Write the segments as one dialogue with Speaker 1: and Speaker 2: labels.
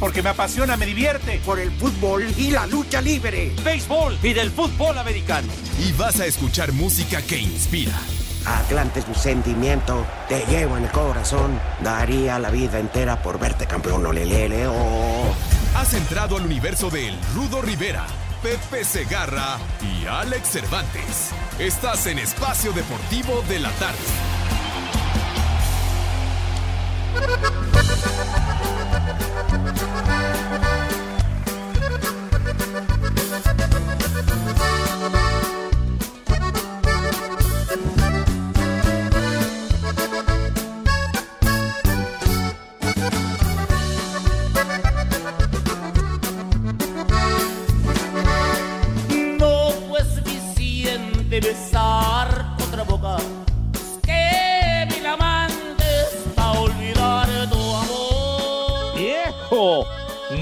Speaker 1: porque me apasiona, me divierte.
Speaker 2: Por el fútbol y la lucha libre.
Speaker 3: Béisbol y del fútbol americano.
Speaker 4: Y vas a escuchar música que inspira.
Speaker 2: Atlante es mi sentimiento, te llevo en el corazón. Daría la vida entera por verte campeón, olelele, oh.
Speaker 4: Has entrado al universo de Rudo Rivera, Pepe Segarra y Alex Cervantes. Estás en Espacio Deportivo de la Tarde.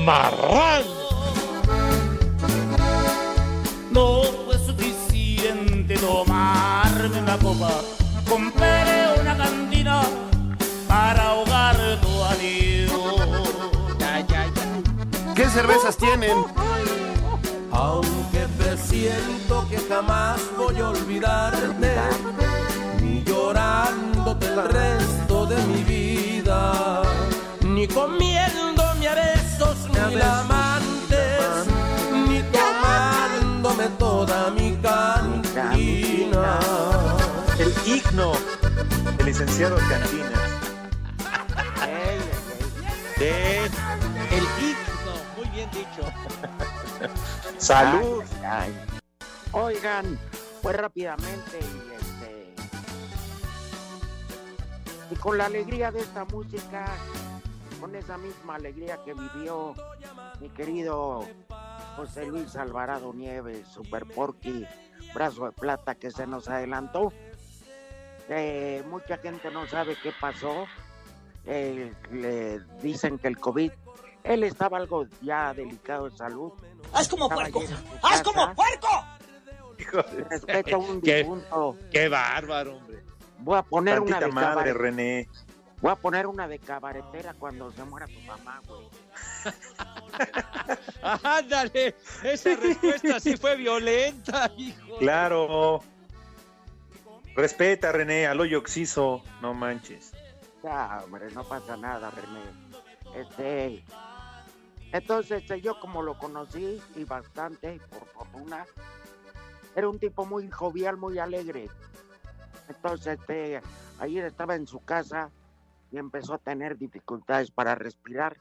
Speaker 5: ¡Marrán!
Speaker 6: No fue suficiente tomarme una copa, compré una cantina para ahogar tu
Speaker 3: ya.
Speaker 1: ¿Qué cervezas tienen?
Speaker 7: Aunque presiento que jamás voy a olvidarte, ni llorándote el resto de mi vida, ni comiéndome a besos mil amantes, ni tomándome toda mi cantina.
Speaker 8: El himno del licenciado Cantinas.
Speaker 5: De el himno, muy bien dicho.
Speaker 8: Salud.
Speaker 9: Ay, Oigan, pues rápidamente y este y con la alegría de esta música, con esa misma alegría que vivió mi querido José Luis Alvarado Nieves, Super Porky, brazo de plata que se nos adelantó. Eh, mucha gente no sabe qué pasó. Eh, le dicen que el COVID, él estaba algo ya delicado de salud.
Speaker 6: ¡Haz como
Speaker 9: Estaba
Speaker 6: puerco! ¡Haz
Speaker 9: casa.
Speaker 6: como puerco!
Speaker 9: Respeto a un
Speaker 5: ¿Qué?
Speaker 9: difunto.
Speaker 5: ¡Qué bárbaro, hombre!
Speaker 9: Voy a poner una de
Speaker 8: madre, René.
Speaker 9: Voy a poner una de cabaretera cuando se muera tu mamá, güey.
Speaker 5: ¡Ándale! Esa respuesta sí fue violenta, hijo.
Speaker 8: Claro. Respeta, René, al hoyo oxiso. No manches.
Speaker 9: Ya, hombre, no pasa nada, René. Este. Entonces, este, yo como lo conocí, y bastante, por fortuna, era un tipo muy jovial, muy alegre. Entonces, este, ayer estaba en su casa y empezó a tener dificultades para respirar.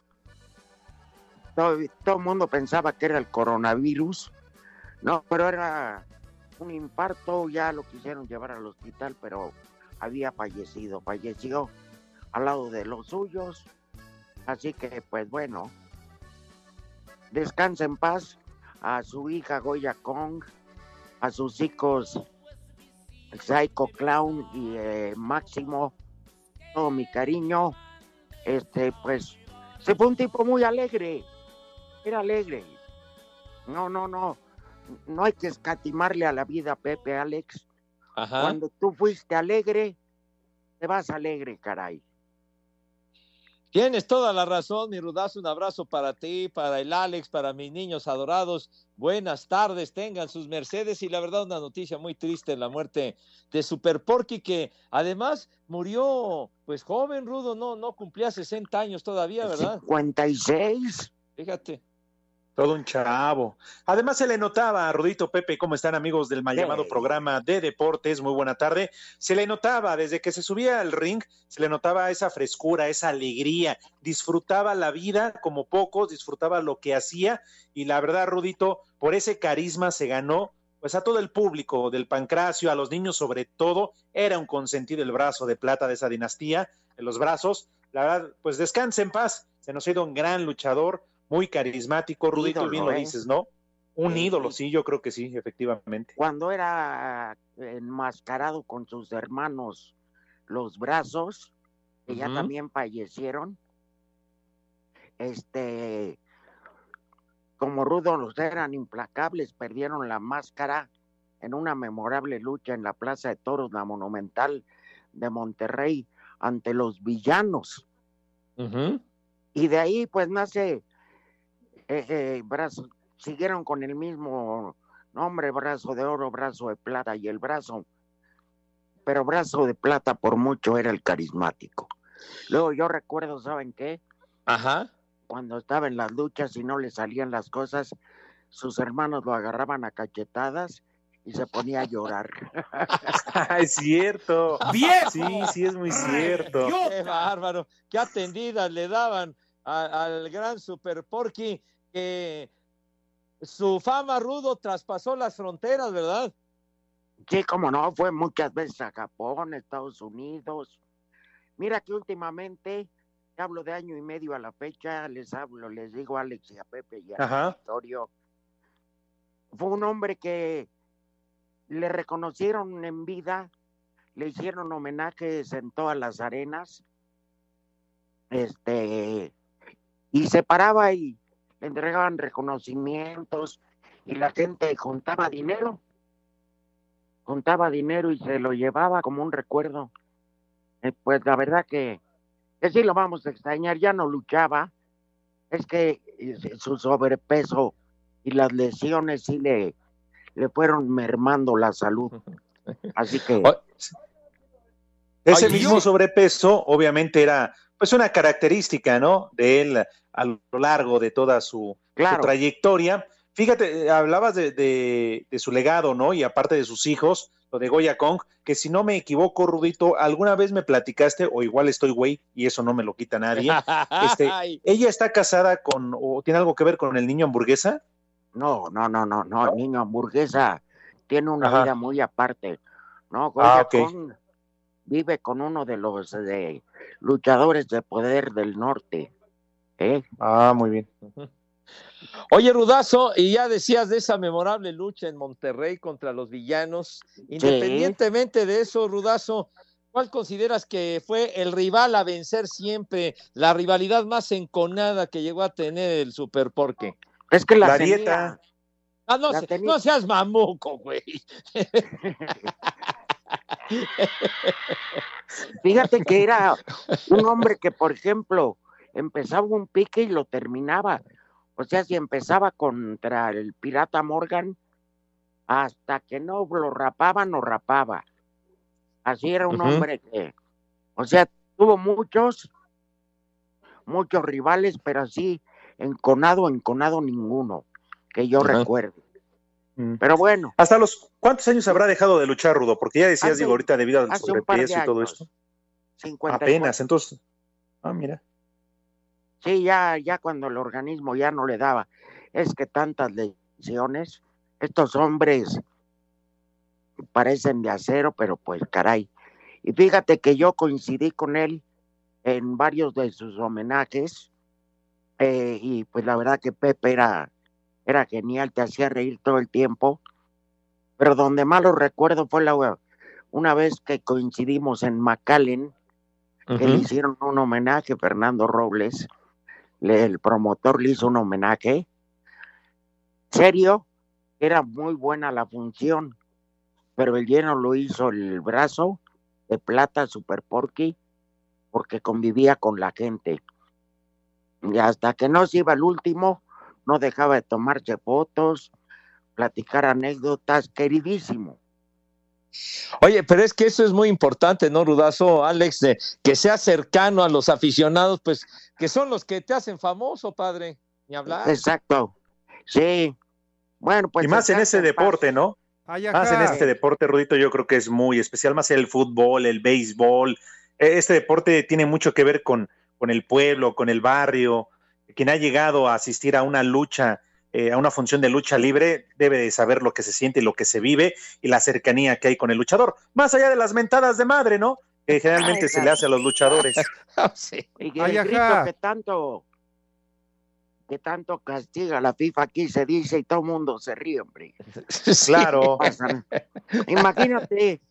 Speaker 9: Todo, todo el mundo pensaba que era el coronavirus. No, pero era un infarto, ya lo quisieron llevar al hospital, pero había fallecido, falleció al lado de los suyos. Así que, pues bueno, descansa en paz a su hija Goya Kong, a sus hijos Psycho Clown y eh, Máximo, todo mi cariño. Este, pues, se fue un tipo muy alegre, era alegre. No, no, no, no hay que escatimarle a la vida, Pepe, Alex.
Speaker 5: Ajá.
Speaker 9: Cuando tú fuiste alegre, te vas alegre, caray.
Speaker 5: Tienes toda la razón, mi rudazo. Un abrazo para ti, para el Alex, para mis niños adorados. Buenas tardes, tengan sus mercedes. Y la verdad, una noticia muy triste: la muerte de Super Porky, que además murió, pues joven, rudo, no, no cumplía 60 años todavía, ¿verdad?
Speaker 9: 56.
Speaker 5: Fíjate.
Speaker 8: Todo un chavo. Además se le notaba, Rudito Pepe, ¿cómo están amigos del mal
Speaker 9: Sí.
Speaker 8: llamado programa de deportes? Muy buena tarde. Se le notaba, desde que se subía al ring, se le notaba esa frescura, esa alegría. Disfrutaba la vida como pocos, disfrutaba lo que hacía y la verdad, Rudito, por ese carisma se ganó pues a todo el público del Pancracio, a los niños sobre todo, era un consentido el brazo de plata de esa dinastía, en los brazos. La verdad, pues descanse en paz. Se nos ha ido un gran luchador, muy carismático, Rudito,
Speaker 9: Ídolo,
Speaker 8: bien lo
Speaker 9: ¿eh?
Speaker 8: dices, ¿no? Un
Speaker 9: Sí,
Speaker 8: ídolo,
Speaker 9: sí.
Speaker 8: yo creo que sí, efectivamente.
Speaker 9: Cuando era enmascarado con sus hermanos, los brazos, que ya también fallecieron, este, como rudos eran implacables, perdieron la máscara en una memorable lucha en la Plaza de Toros, la Monumental de Monterrey, ante los villanos. Y de ahí pues nace eh, eh, brazo, siguieron con el mismo nombre, brazo de oro, brazo de plata y el brazo, pero brazo de plata por mucho era el carismático. Luego yo recuerdo, ¿saben qué?
Speaker 10: Ajá.
Speaker 9: Cuando estaba en las luchas y no le salían las cosas, sus hermanos lo agarraban a cachetadas y se ponía a llorar.
Speaker 8: es cierto.
Speaker 1: ¡Viejo!
Speaker 8: Sí, sí, es muy cierto.
Speaker 10: Qué bárbaro. Qué atendidas le daban a- al gran Super Porky que su fama rudo traspasó las fronteras, ¿verdad?
Speaker 9: Sí, como no, fue muchas veces a Japón, Estados Unidos. Mira que últimamente, hablo de año y medio a la fecha, les hablo, les digo a Alex y a Pepe y a
Speaker 8: Ajá.
Speaker 9: Vittorio. Fue un hombre que le reconocieron en vida, le hicieron homenajes en todas las arenas, este, y se paraba y le entregaban reconocimientos y la gente juntaba dinero juntaba dinero y se lo llevaba como un recuerdo. Eh, pues la verdad que, que sí lo vamos a extrañar, ya no luchaba, es que eh, su sobrepeso y las lesiones sí le, le fueron mermando la salud. Así que
Speaker 8: Ese mismo sobrepeso, obviamente, era pues una característica, ¿no? De él a lo largo de toda su, trayectoria. Fíjate, eh, hablabas de, de- de su legado, ¿no? Y aparte de sus hijos, lo de Goya Kong, que si no me equivoco, Rudito, alguna vez me platicaste, o igual estoy güey, y eso no me lo quita nadie. Este, ¿Ella está casada con, o tiene algo que ver con el niño hamburguesa?
Speaker 9: no, no, no, no, no, el niño hamburguesa tiene una
Speaker 8: Ajá.
Speaker 9: vida muy aparte. No,
Speaker 8: Ah,
Speaker 9: Goya. Kong vive con uno de los eh, luchadores de poder del norte. ¿eh?
Speaker 8: Ah, muy bien.
Speaker 10: Oye, Rudazo, y ya decías de esa memorable lucha en Monterrey contra los villanos. Independientemente de eso, Rudazo, ¿cuál consideras que fue el rival a vencer siempre, la rivalidad más enconada que llegó a tener el Super Porque?
Speaker 9: Es que la,
Speaker 8: La dieta.
Speaker 10: Ah, no, no seas mamuco, güey.
Speaker 9: Fíjate que era un hombre que, por ejemplo, empezaba un pique y lo terminaba. O sea, si empezaba contra el pirata Morgan, hasta que no lo rapaba, no rapaba. Así era un hombre que, o sea, tuvo muchos, muchos rivales, pero así, enconado, enconado ninguno, que yo recuerde. Pero bueno,
Speaker 8: ¿Hasta los cuántos años habrá dejado de luchar, Rudo? Porque ya decías,
Speaker 9: Hace-
Speaker 8: digo, ahorita debido al
Speaker 9: par de
Speaker 8: sobrepeso y todo esto.
Speaker 9: 54.
Speaker 8: Apenas, entonces. Ah, mira.
Speaker 9: Sí, ya, ya cuando el organismo ya no le daba, es que tantas lesiones, estos hombres parecen de acero, pero pues caray. Y fíjate que yo coincidí con él en varios de sus homenajes, eh, y pues la verdad que Pepe era, era genial, te hacía reír todo el tiempo, pero donde más lo recuerdo fue la, una vez que coincidimos en McAllen, que le hicieron un homenaje a Fernando Robles, le- el promotor le hizo un homenaje. Serio, era muy buena la función, pero el lleno lo hizo el brazo de plata Super Porky, porque convivía con la gente. Y hasta que no se iba el último, no dejaba de tomarse fotos, platicar anécdotas, queridísimo.
Speaker 10: Oye, pero es que eso es muy importante, ¿no, Rudazo, Alex? De que sea cercano a los aficionados, pues, que son los que te hacen famoso, padre. Ni hablar.
Speaker 9: Exacto. Sí. Bueno, pues
Speaker 8: y más en ese deporte, ¿no?
Speaker 1: Ay,
Speaker 8: Más en este deporte, Rudito, yo creo que es muy especial, más el fútbol, el béisbol. Eh, Este deporte tiene mucho que ver con, con el pueblo, con el barrio. Quien ha llegado a asistir a una lucha, eh, a una función de lucha libre, debe de saber lo que se siente y lo que se vive y la cercanía que hay con el luchador. Más allá de las mentadas de madre, ¿no? Que generalmente se le hace a los luchadores.
Speaker 10: Sí.
Speaker 9: Y que
Speaker 1: Ay,
Speaker 9: el grito que tanto, que tanto castiga la FIFA aquí se dice y todo el mundo se ríe, hombre.
Speaker 8: Claro.
Speaker 9: Imagínate,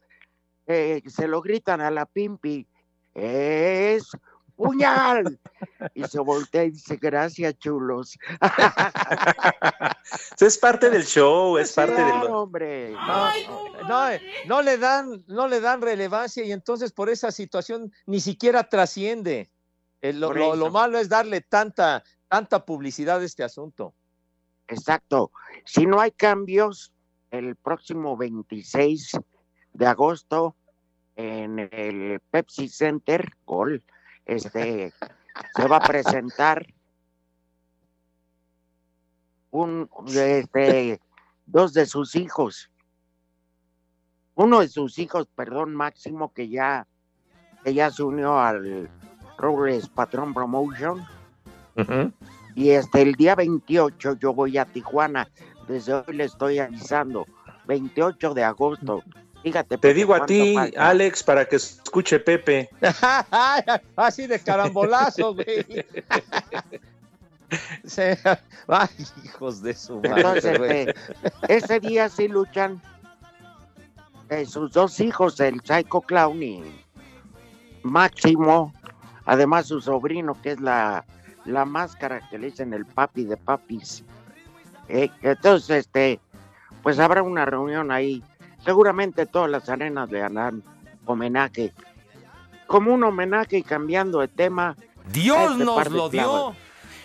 Speaker 9: eh, se lo gritan a la Pimpi, es puñal. Y se voltea y dice, gracias, chulos.
Speaker 8: es parte del show, es parte de
Speaker 9: Claro,
Speaker 8: lo...
Speaker 9: hombre.
Speaker 10: No, no, no le dan, no le dan relevancia y entonces por esa situación ni siquiera trasciende. Eh, lo, lo- lo malo es darle tanta, tanta publicidad este asunto.
Speaker 9: Exacto. Si no hay cambios, el próximo 26 de agosto en el Pepsi Center, Gol, este, se va a presentar un, este, dos de sus hijos. Uno de sus hijos, perdón, Máximo, que ya, que ya se unió al Robles Patrón Promotion. Y este, el día 28 yo voy a Tijuana. Desde hoy le estoy avisando. 28 de agosto. Fíjate.
Speaker 8: Te digo a ti, falta? Alex, para que escuche Pepe.
Speaker 10: Así de carambolazo, güey. Ay, hijos de su madre.
Speaker 9: Entonces, eh, ese día sí luchan eh, sus dos hijos, el Psycho Clown y Máximo, además su sobrino, que es la, la máscara que le dicen el papi de papis. Eh, entonces, este, pues habrá una reunión ahí. Seguramente todas las arenas le harán homenaje. Como un homenaje y cambiando de tema.
Speaker 1: Dios este nos lo dio.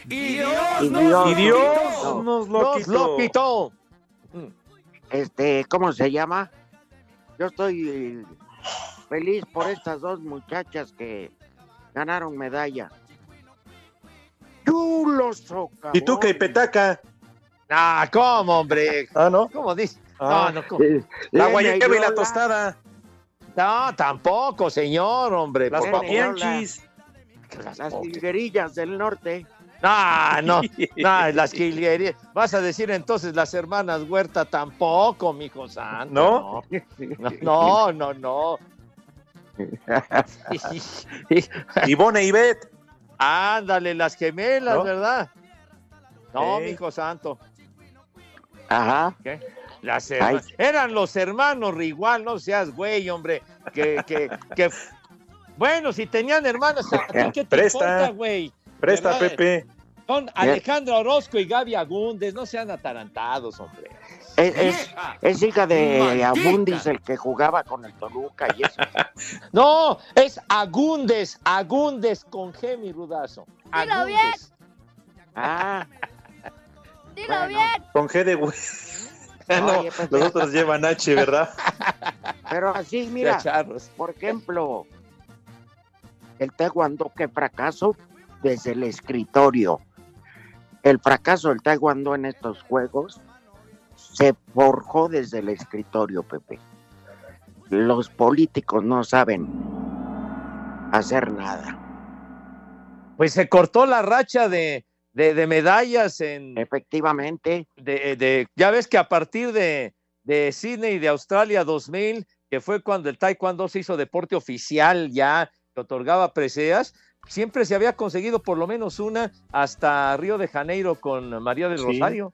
Speaker 1: Y Dios,
Speaker 9: y
Speaker 1: nos,
Speaker 9: Dios,
Speaker 8: y Dios
Speaker 1: quitó.
Speaker 8: nos lo
Speaker 10: Nos
Speaker 8: quitó.
Speaker 10: lo quitó.
Speaker 9: Este, ¿cómo se llama? Yo estoy feliz por estas dos muchachas que ganaron medalla. Chulo socavón.
Speaker 8: ¿Y tú qué petaca?
Speaker 10: Ah, ¿cómo, hombre?
Speaker 8: Ah, ¿no?
Speaker 10: ¿Cómo dice?
Speaker 8: Ah.
Speaker 10: No, no, ¿cómo?
Speaker 9: Eh,
Speaker 8: La
Speaker 9: Lena
Speaker 8: guayaba y la tostada.
Speaker 10: No, tampoco, señor, hombre.
Speaker 8: Las papianchis.
Speaker 9: Las jilguerillas del norte.
Speaker 10: No, no, no, las jilguerías. Vas a decir entonces las hermanas Huerta tampoco, mijo santo.
Speaker 8: ¿No?
Speaker 10: No, no, no. no.
Speaker 8: Ivone y Bet.
Speaker 10: Ándale, las gemelas,
Speaker 8: ¿No?
Speaker 10: ¿verdad? No, mijo santo.
Speaker 9: Ajá.
Speaker 10: ¿Qué? Las hermanas. Eran los hermanos igual, no seas güey, hombre. Que, que, que. Bueno, si tenían hermanas, ¿a ti qué te
Speaker 8: Presta.
Speaker 10: importa, güey?
Speaker 8: Presta,
Speaker 10: ¿Verdad?
Speaker 8: Pepe.
Speaker 10: Son Alejandra Orozco y Gaby Agúndez, no sean atarantados, hombre.
Speaker 9: Es, es, es hija de
Speaker 1: Maldita.
Speaker 9: Abundis, el que jugaba con el Toluca y eso.
Speaker 10: No, es Agúndez, Agúndez con G, mi rudazo.
Speaker 5: Dilo
Speaker 10: Agúndez.
Speaker 9: Ah,
Speaker 5: Dilo
Speaker 9: Bueno.
Speaker 5: bien.
Speaker 8: Con G de güey. No,
Speaker 9: Oye, Pepe.
Speaker 8: los otros llevan H, ¿verdad?
Speaker 9: pero así, mira, por ejemplo, el taekwondo que fracaso desde el escritorio. El fracaso del taekwondo en estos juegos se forjó desde el escritorio, Pepe. Los políticos no saben hacer nada.
Speaker 10: Pues se cortó la racha de, de, de medallas en.
Speaker 9: Efectivamente,
Speaker 10: De, de- ya ves que a partir de, de Sydney de Australia 2000, que fue cuando el Taekwondo se hizo deporte oficial ya, que otorgaba preseas, siempre se había conseguido por lo menos una hasta Río de Janeiro con María del
Speaker 8: Sí.
Speaker 10: Rosario.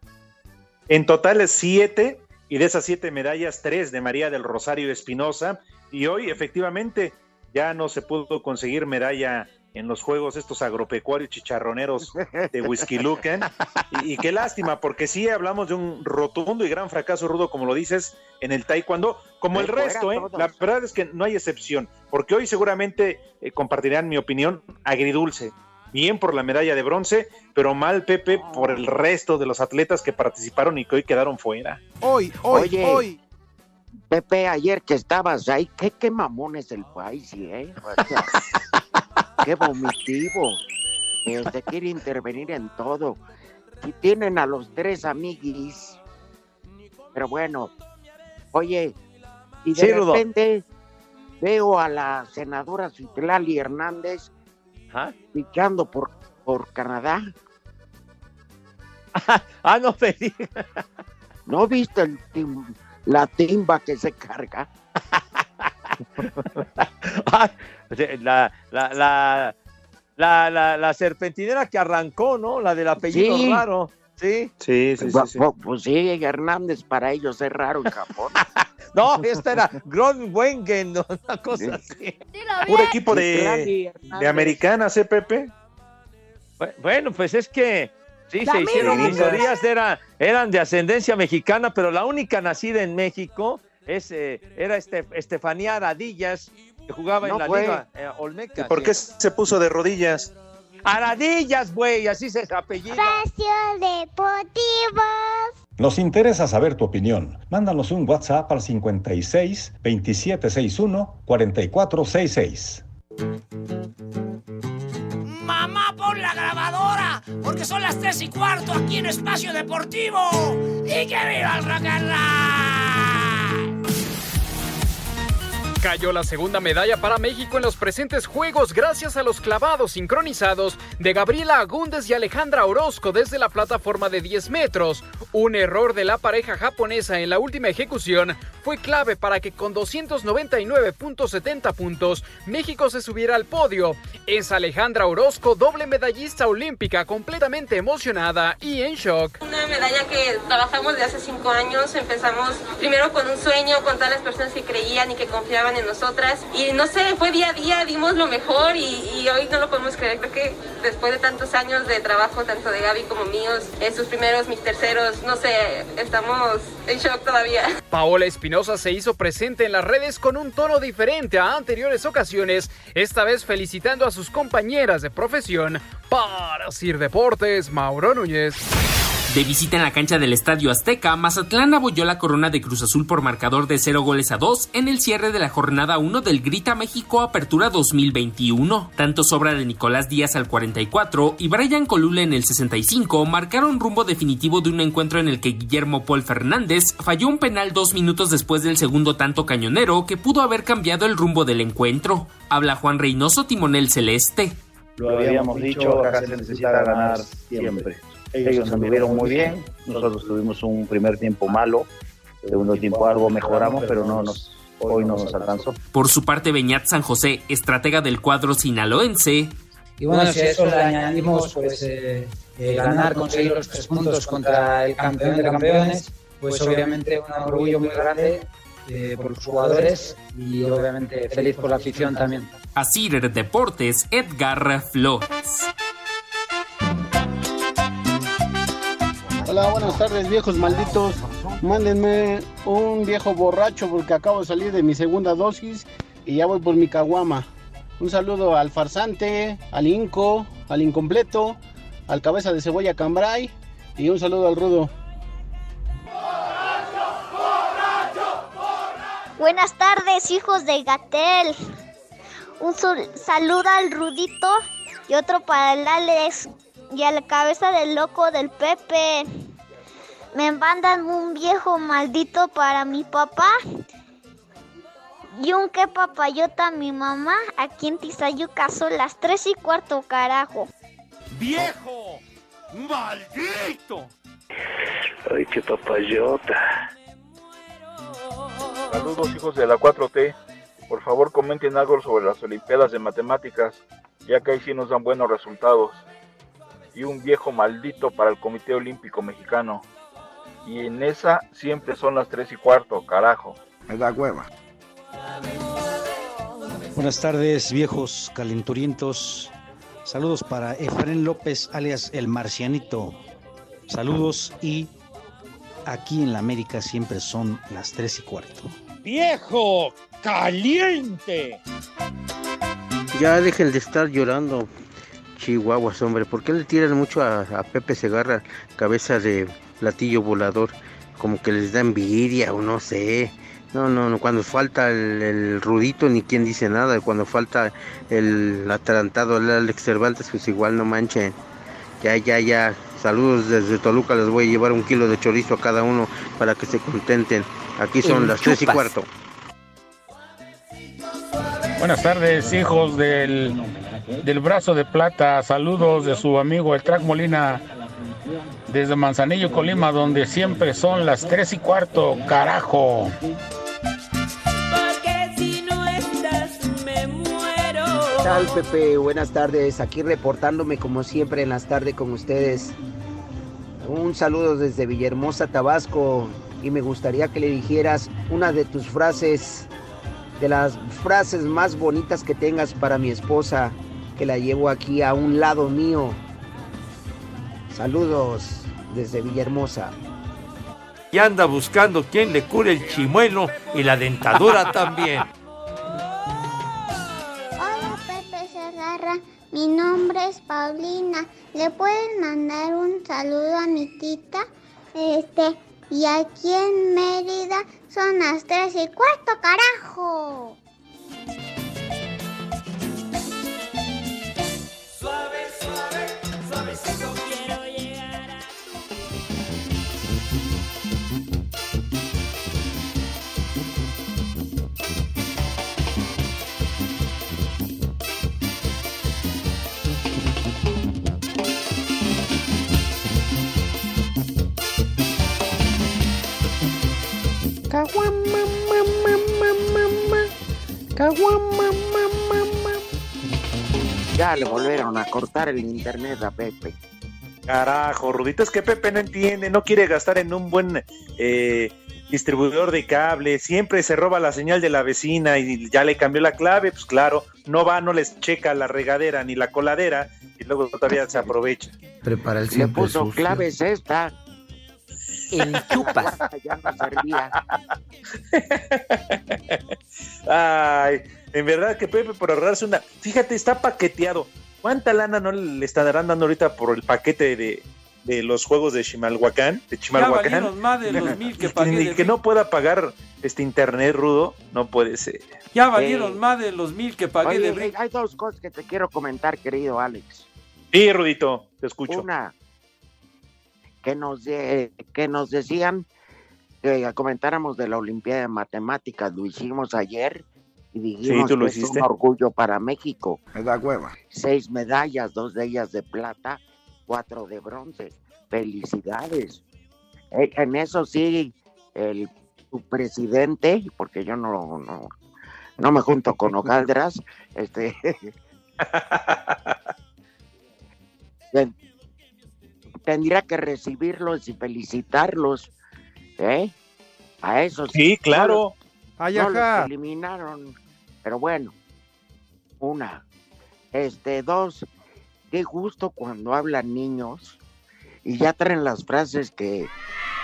Speaker 8: En total es siete, y de esas siete medallas, tres de María del Rosario Espinosa. Y hoy, efectivamente, ya no se pudo conseguir medalla en los juegos estos agropecuarios chicharroneros de Whisky Lucan. Y, y qué lástima, porque sí hablamos de un rotundo y gran fracaso rudo, como lo dices, en el taekwondo, como el resto, ¿eh? La verdad es que no hay excepción, porque hoy seguramente eh, compartirán mi opinión agridulce. Bien por la medalla de bronce, pero mal, Pepe, por el resto de los atletas que participaron y que hoy quedaron fuera.
Speaker 11: Hoy, hoy,
Speaker 9: Oye.
Speaker 11: hoy.
Speaker 9: Pepe, ayer que estabas ahí, qué, qué mamón es el país, ¿eh? O sea, qué vomitivo. Este quiere intervenir en todo. Si tienen a los tres amiguis. Pero bueno, oye, y de
Speaker 10: Sí, Rudo.
Speaker 9: repente veo a la senadora Citlali Hernández fichando por, por Canadá.
Speaker 10: Ah, no digas.
Speaker 9: ¿No viste el tim- la timba que se carga?
Speaker 10: La, la, la, la, la, la serpentinera que arrancó, ¿no? La del apellido
Speaker 9: Sí.
Speaker 10: raro. Sí.
Speaker 8: Sí, sí, sí. sí.
Speaker 9: Pues, pues sí, Hernández para ellos es raro en Japón.
Speaker 10: No, esta era Gronwengen, ¿no? una cosa así.
Speaker 5: Bien.
Speaker 8: equipo de, de americanas, ¿eh, Pepe?
Speaker 10: Bu- Bueno, pues es que sí,
Speaker 5: La
Speaker 10: se hicieron
Speaker 5: misma.
Speaker 10: visorías, era, eran de ascendencia mexicana, pero la única nacida en México es, eh, era este, Estefanía Aradillas, que jugaba
Speaker 9: No
Speaker 10: en la. Liga eh, Olmeca.
Speaker 8: ¿Y por
Speaker 10: sí.
Speaker 8: qué se puso de rodillas?
Speaker 3: Aradillas, güey, así se apellida.
Speaker 12: Espacio Deportivo.
Speaker 13: Nos interesa saber tu opinión. Mándanos un WhatsApp al 56 2761 4466.
Speaker 14: Mamá, pon la grabadora, porque son las tres y cuarto aquí en Espacio Deportivo. ¡Y que viva el rock and roll!
Speaker 15: Cayó la segunda medalla para México en los presentes Juegos gracias a los clavados sincronizados de Gabriela Agúndez y Alejandra Orozco desde la plataforma de 10 metros. Un error de la pareja japonesa en la última ejecución fue clave para que con 299.70 puntos México se subiera al podio. Es Alejandra Orozco, doble medallista olímpica, completamente emocionada y en shock.
Speaker 16: Una medalla que trabajamos de hace cinco años. Empezamos primero con un sueño, con todas las personas que creían y que confiaban en nosotras. Y no sé, fue día a día, dimos lo mejor y, y hoy no lo podemos creer. Creo que después de tantos años de trabajo, tanto de Gaby como míos, en sus primeros, mis terceros, no sé, estamos en shock todavía.
Speaker 15: Paola Espinosa se hizo presente en las redes con un tono diferente a anteriores ocasiones, esta vez felicitando a sus compañeras de profesión. Para Sir Deportes, Mauro Núñez.
Speaker 17: De visita en la cancha del Estadio Azteca, Mazatlán abolló la corona de Cruz Azul por marcador de 0 goles a 2 en el cierre de la jornada 1 del Grita México Apertura 2021. Tanto sobra de Nicolás Díaz al 44 y Brian Colule en el 65 marcaron rumbo definitivo de un encuentro en el que Guillermo Paul Fernández falló un penal dos minutos después del segundo tanto cañonero que pudo haber cambiado el rumbo del encuentro. Habla Juan Reynoso, timonel celeste.
Speaker 18: Lo habíamos dicho, acá se necesita ganar siempre ellos anduvieron muy bien, nosotros tuvimos un primer tiempo malo, segundo tiempo algo mejoramos, pero no nos, hoy no nos alcanzó.
Speaker 17: Por su parte, Beñat San José, estratega del cuadro sinaloense.
Speaker 19: Y bueno, si a eso le añadimos pues, eh, eh, ganar, conseguir los tres puntos contra el campeón de campeones, pues obviamente un orgullo muy grande eh, por los jugadores y obviamente feliz por la afición también.
Speaker 17: Así Deportes, Edgar Flores.
Speaker 20: Hola, buenas tardes, viejos malditos. Mándenme un viejo borracho porque acabo de salir de mi segunda dosis y ya voy por mi caguama. Un saludo al farsante, al inco, al incompleto, al cabeza de cebolla cambray y un saludo al rudo.
Speaker 12: Buenas tardes, hijos de Gatel. Un saludo al Rudito y otro para el Alex y a la cabeza del loco del Pepe. Me mandan un viejo maldito para mi papá. Y un que papayota a mi mamá aquí en Tizayuca son las tres y cuarto, carajo.
Speaker 1: ¡Viejo! ¡Maldito!
Speaker 18: Ay, qué papayota.
Speaker 21: Saludos hijos de la 4T. Por favor comenten algo sobre las Olimpiadas de Matemáticas, ya que ahí sí nos dan buenos resultados y un viejo maldito para el Comité Olímpico Mexicano. Y en esa siempre son las tres y cuarto, carajo.
Speaker 2: Me da hueva.
Speaker 22: Buenas tardes, viejos calenturientos. Saludos para Efren López, alias El Marcianito. Saludos y aquí en la América siempre son las tres y cuarto.
Speaker 3: ¡Viejo caliente!
Speaker 23: Ya dejen de estar llorando. Chihuahuas, hombre, ¿por qué le tiran mucho a, Pepe Segarra, cabeza de platillo volador? Como que les da envidia o no sé. No, no, no, cuando falta el, rudito ni quien dice nada, cuando falta el atarantado el Alex Cervantes, pues igual no manchen. Ya, ya, ya. Saludos desde Toluca, les voy a llevar un kilo de chorizo a cada uno para que se contenten. Aquí son las tres y cuarto.
Speaker 24: Buenas tardes, hijos del del brazo de plata. Saludos de su amigo el Track Molina desde Manzanillo, Colima, donde siempre son las tres y cuarto, carajo.
Speaker 25: ¿Qué tal, Pepe? Buenas tardes. Aquí reportándome como siempre en las tardes con ustedes. Un saludo desde Villahermosa, Tabasco. Y me gustaría que le dijeras una de tus frases, de las frases más bonitas que tengas para mi esposa que la llevo aquí a un lado mío. Saludos desde Villahermosa.
Speaker 3: Y anda buscando quien le cure el chimuelo y la dentadura también.
Speaker 12: Hola Pepe Segarra, Mi nombre es Paulina. ¿Le pueden mandar un saludo a mi tita? Este, y aquí en Mérida son las tres y cuarto, carajo.
Speaker 14: Suave, suave, suavecito
Speaker 9: Caguama, mamá, mamá, mamá. Caguama, mamá, mamá. Ya le volvieron a cortar el internet a Pepe.
Speaker 8: Carajo, Rudito, es que Pepe no entiende, no quiere gastar en un buen eh, distribuidor de cable, siempre se roba la señal de la vecina y ya le cambió la clave, pues claro, no va, no les checa la regadera ni la coladera y luego todavía se aprovecha.
Speaker 23: Prepara el
Speaker 9: Le puso
Speaker 23: sucio.
Speaker 9: claves esta.
Speaker 17: El chupas.
Speaker 9: ya no servía.
Speaker 8: Ay, en verdad que Pepe por ahorrarse una, fíjate, está paqueteado. ¿Cuánta lana no le estarán dando ahorita por el paquete de, de los juegos de Chimalhuacán? De Chimalhuacán.
Speaker 3: valieron más de los mil que pagué
Speaker 8: Y que no pueda pagar este internet rudo, no puede ser.
Speaker 3: Ya valieron más de los mil que pagué
Speaker 9: Oye,
Speaker 3: de
Speaker 9: hay dos cosas que te quiero comentar, querido Alex.
Speaker 8: Sí, Rudito, te escucho.
Speaker 9: Una, que nos, de- que nos decían que comentáramos de la Olimpiada de Matemáticas, lo hicimos ayer y dijimos
Speaker 8: tú lo
Speaker 9: que es un orgullo para México.
Speaker 23: Me da hueva.
Speaker 9: Seis medallas, dos de ellas de plata, cuatro de bronce. Felicidades. Eh, En eso sí, el presidente, porque yo no, no, no me junto con hojaldras, este, tendría que recibirlos y felicitarlos, ¿eh? A eso
Speaker 8: Sí, claro.
Speaker 9: No, los- no los eliminaron, pero bueno, una, este, dos, qué gusto cuando hablan niños y ya traen las frases que,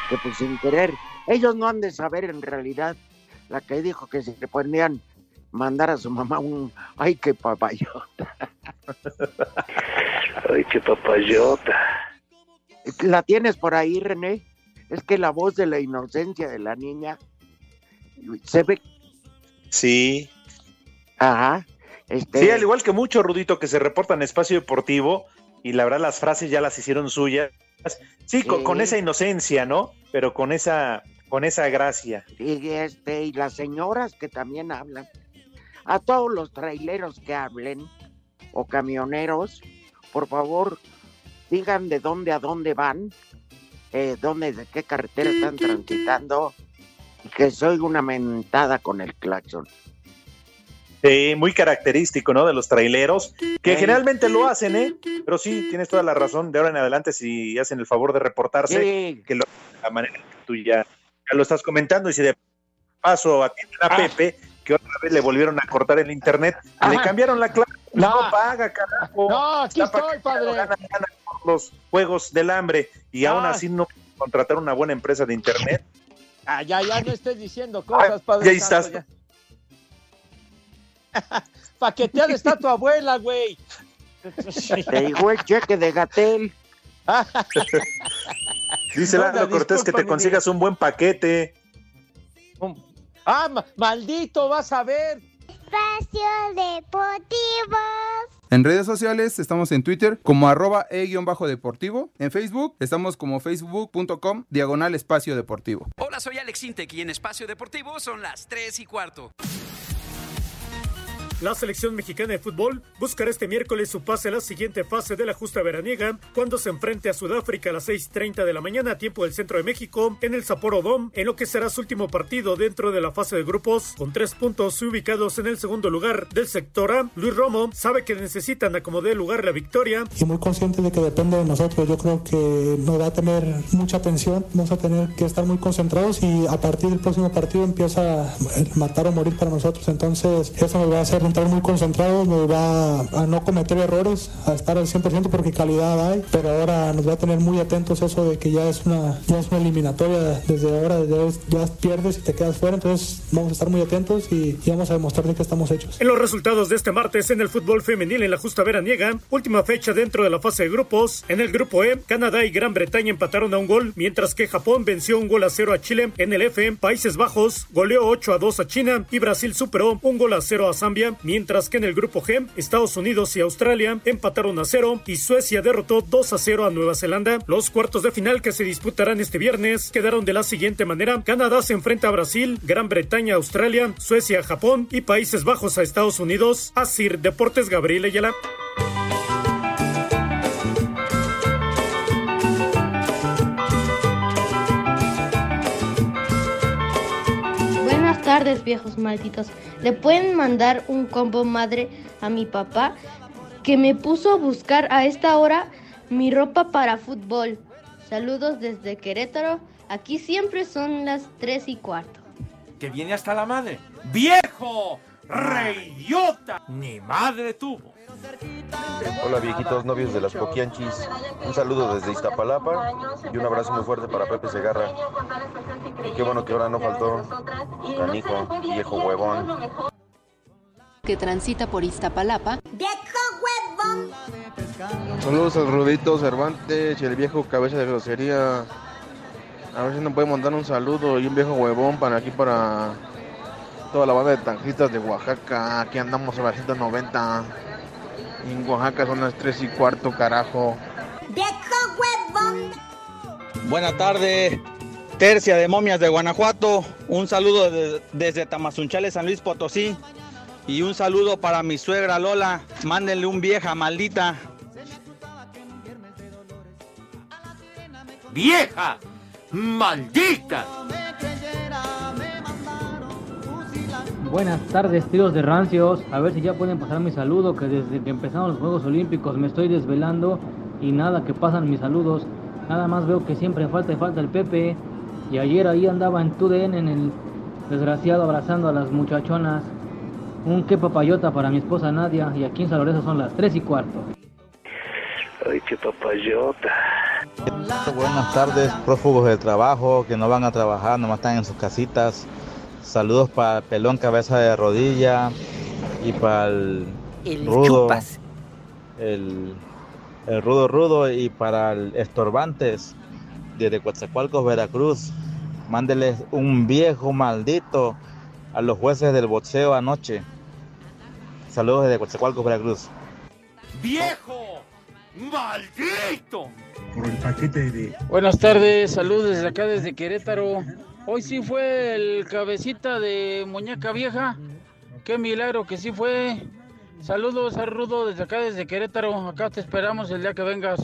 Speaker 9: que pues sin querer, ellos no han de saber en realidad la que dijo que se le podían mandar a su mamá un, ay, qué papayota.
Speaker 18: Ay, qué papayota.
Speaker 9: ¿La tienes por ahí, René? Es que la voz de la inocencia de la niña se ve,
Speaker 8: Sí.
Speaker 9: ajá, este,
Speaker 8: Sí, al igual que mucho, Rudito, que se reporta en espacio deportivo y la verdad las frases ya las hicieron suyas. Sí, con,
Speaker 9: Sí.
Speaker 8: con esa inocencia, ¿no? Pero con esa, con esa gracia.
Speaker 9: y este, y las señoras que también hablan, a todos los traileros que hablen o camioneros, por favor, digan de dónde a dónde van, eh, dónde, de qué carretera están transitando, y que soy una mentada con el claxon.
Speaker 8: Sí, muy característico, ¿no? De los traileros, que generalmente lo hacen, ¿eh? Pero sí, tienes toda la razón. De ahora en adelante, si hacen el favor de reportarse,
Speaker 9: Sí.
Speaker 8: que lo hagan de la manera que tú ya, ya lo estás comentando. Y si de paso atienden
Speaker 9: Ah.
Speaker 8: a Pepe, que otra vez le volvieron a cortar el internet, le cambiaron la clave. No,
Speaker 5: No.
Speaker 8: paga, carajo.
Speaker 5: No, aquí
Speaker 8: Está
Speaker 5: estoy, padre.
Speaker 8: Gana, gana por los juegos del hambre y aún
Speaker 5: Ah.
Speaker 8: así no contratar una buena empresa de internet.
Speaker 5: Ah, ya, ya no estés diciendo cosas, padre.
Speaker 8: ya estás.
Speaker 5: ya. Paqueteada está tu abuela, güey.
Speaker 9: Te el cheque de Gatel.
Speaker 8: Dice Lalo Cortés que te consigas un buen paquete.
Speaker 5: Ah, ma- maldito, vas a ver.
Speaker 12: Espacio Deportivo.
Speaker 26: En redes sociales estamos en Twitter como arroba e-deportivo. En Facebook estamos como facebook.com diagonal espacio deportivo.
Speaker 27: Hola, soy Alex Intec y en Espacio Deportivo son las 3 y cuarto.
Speaker 28: La selección mexicana de fútbol buscará este miércoles su pase a la siguiente fase de la justa veraniega cuando se enfrente a Sudáfrica a las 6.30 de la mañana a tiempo del centro de México en el Sapporo Dome en lo que será su último partido dentro de la fase de grupos con tres puntos ubicados en el segundo lugar del sector A. Luis Romo sabe que necesitan acomodar lugar la victoria
Speaker 29: y muy consciente de que depende de nosotros. Yo creo que nos va a tener mucha atención, vamos a tener que estar muy concentrados y a partir del próximo partido empieza el matar o morir para nosotros. Entonces eso nos va a hacer entrar muy concentrados, nos va a no cometer errores, a estar al 100% porque calidad hay, pero ahora nos va a tener muy atentos eso de que ya es una, ya es una eliminatoria, desde ahora ya pierdes y te quedas fuera, entonces vamos a estar muy atentos y, y vamos a demostrar de que estamos hechos.
Speaker 28: En los resultados de este martes en el fútbol femenil en la justa veraniega, última fecha dentro de la fase de grupos, en el grupo E, Canadá y Gran Bretaña empataron a un gol, mientras que Japón venció un gol a cero a Chile. En el F, Países Bajos goleó 8 a 2 a China y Brasil superó un gol a cero a Zambia, mientras que en el grupo G, Estados Unidos y Australia empataron a cero y Suecia derrotó 2 a 0 a Nueva Zelanda. Los cuartos de final que se disputarán este viernes quedaron de la siguiente manera: Canadá se enfrenta a Brasil, Gran Bretaña Australia, Suecia a Japón y Países Bajos a Estados Unidos. Asir Deportes Gabriel Ayala.
Speaker 30: Tardes, viejos malditos. ¿Le pueden mandar un combo madre a mi papá que me puso a buscar a esta hora mi ropa para fútbol? Saludos desde Querétaro. Aquí siempre son las 3 y cuarto.
Speaker 1: Que viene hasta la madre. ¡Viejo! ¡Reyota! Ni madre tuvo.
Speaker 31: Hola viejitos novios de las Coquianchis. Un saludo desde Iztapalapa y un abrazo muy fuerte para Pepe Segarra. Y qué bueno que ahora no faltó canijo, viejo huevón.
Speaker 32: Que transita por Iztapalapa.
Speaker 33: ¡Viejo huevón!
Speaker 34: Saludos al Rudito Cervantes y el viejo cabeza de grosería. A ver si nos puede mandar un saludo y un viejo huevón para aquí para toda la banda de tanquistas de Oaxaca. Aquí andamos a la 190. En Oaxaca son las 3 y cuarto, carajo.
Speaker 35: Buenas tardes, Tercia de Momias de Guanajuato. Un saludo desde Tamazunchales, San Luis Potosí. Y un saludo para mi suegra Lola. Mándenle un vieja maldita.
Speaker 1: ¡Vieja! ¡Maldita!
Speaker 36: Buenas tardes, tíos de rancios. A ver si ya pueden pasar mi saludo, que desde que empezaron los Juegos Olímpicos me estoy desvelando y nada que pasan mis saludos. Nada más veo que siempre falta y falta el Pepe. Y ayer ahí andaba en TUDN en el desgraciado abrazando a las muchachonas. Un qué papayota para mi esposa Nadia. Y aquí en San son las 3 y cuarto.
Speaker 37: Ay, qué papayota.
Speaker 38: Buenas tardes, prófugos del trabajo que no van a trabajar, nomás están en sus casitas. Saludos para el pelón cabeza de rodilla y para el, rudo. El, el, rudo rudo y para el estorbantes desde Coatzacoalcos, Veracruz. Mándeles un viejo maldito a los jueces del boxeo anoche. Saludos desde Coatzacoalcos, Veracruz.
Speaker 1: ¡Viejo! ¡Maldito!
Speaker 39: Por el paquete de...
Speaker 24: Buenas tardes, saludos desde acá, desde Querétaro. Hoy sí fue el cabecita de muñeca vieja. Qué milagro que sí fue. Saludos a Rudo desde acá, desde Querétaro. Acá te esperamos el día que vengas.